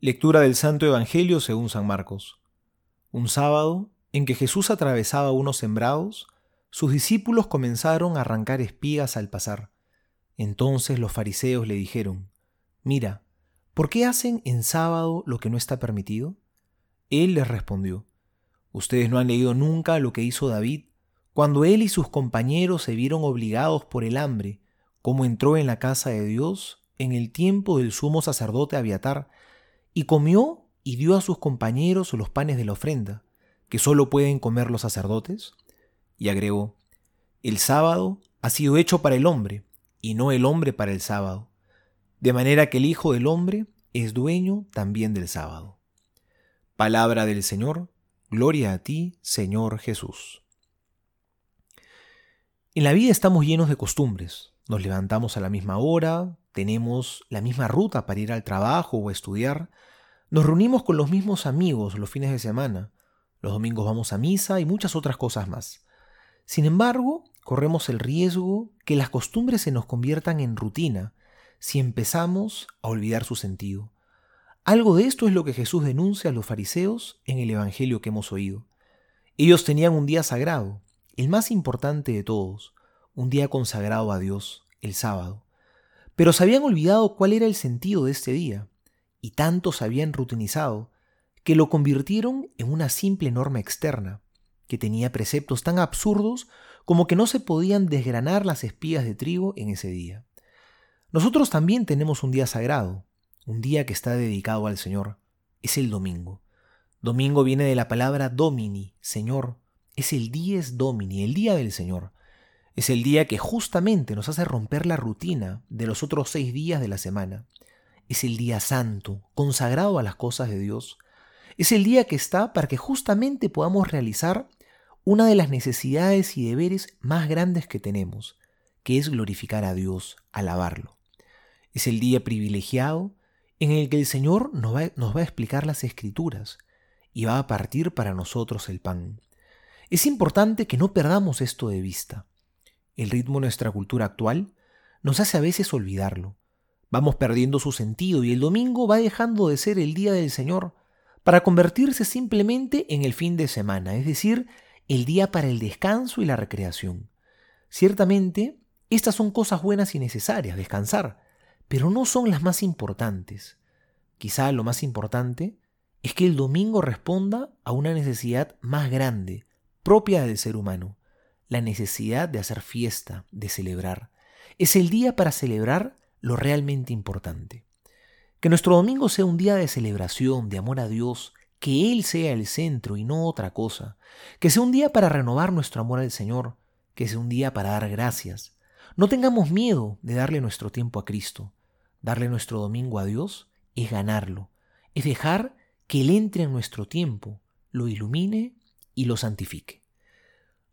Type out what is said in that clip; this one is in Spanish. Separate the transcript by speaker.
Speaker 1: Lectura del Santo Evangelio según San Marcos. Un sábado, en que Jesús atravesaba unos sembrados, sus discípulos comenzaron a arrancar espigas al pasar. Entonces los fariseos le dijeron, Mira, ¿por qué hacen en sábado lo que no está permitido? Él les respondió, Ustedes no han leído nunca lo que hizo David cuando él y sus compañeros se vieron obligados por el hambre, como entró en la casa de Dios en el tiempo del sumo sacerdote Abiatar, y comió y dio a sus compañeros los panes de la ofrenda, que sólo pueden comer los sacerdotes? Y agregó, El sábado ha sido hecho para el hombre, y no el hombre para el sábado, de manera que el Hijo del Hombre es dueño también del sábado. Palabra del Señor, gloria a ti, Señor Jesús. En la vida estamos llenos de costumbres. Nos levantamos a la misma hora, tenemos la misma ruta para ir al trabajo o estudiar, nos reunimos con los mismos amigos los fines de semana, los domingos vamos a misa y muchas otras cosas más. Sin embargo, corremos el riesgo que las costumbres se nos conviertan en rutina si empezamos a olvidar su sentido. Algo de esto es lo que Jesús denuncia a los fariseos en el Evangelio que hemos oído. Ellos tenían un día sagrado, el más importante de todos, un día consagrado a Dios, el sábado. Pero se habían olvidado cuál era el sentido de este día, y tanto se habían rutinizado que lo convirtieron en una simple norma externa, que tenía preceptos tan absurdos como que no se podían desgranar las espigas de trigo en ese día. Nosotros también tenemos un día sagrado, un día que está dedicado al Señor. Es el domingo. Domingo viene de la palabra domini, Señor. Es el dies domini, el día del Señor. Es el día que justamente nos hace romper la rutina de los otros seis días de la semana. Es el día santo, consagrado a las cosas de Dios. Es el día que está para que justamente podamos realizar una de las necesidades y deberes más grandes que tenemos, que es glorificar a Dios, alabarlo. Es el día privilegiado en el que el Señor nos va, a explicar las escrituras y va a partir para nosotros el pan. Es importante que no perdamos esto de vista. El ritmo de nuestra cultura actual nos hace a veces olvidarlo. Vamos perdiendo su sentido y el domingo va dejando de ser el día del Señor para convertirse simplemente en el fin de semana, es decir, el día para el descanso y la recreación. Ciertamente, estas son cosas buenas y necesarias, descansar, pero no son las más importantes. Quizá lo más importante es que el domingo responda a una necesidad más grande, propia del ser humano, la necesidad de hacer fiesta, de celebrar. Es el día para celebrar lo realmente importante. Que nuestro domingo sea un día de celebración, de amor a Dios, que Él sea el centro y no otra cosa. Que sea un día para renovar nuestro amor al Señor, que sea un día para dar gracias. No tengamos miedo de darle nuestro tiempo a Cristo. Darle nuestro domingo a Dios es ganarlo, es dejar que Él entre en nuestro tiempo, lo ilumine y lo santifique.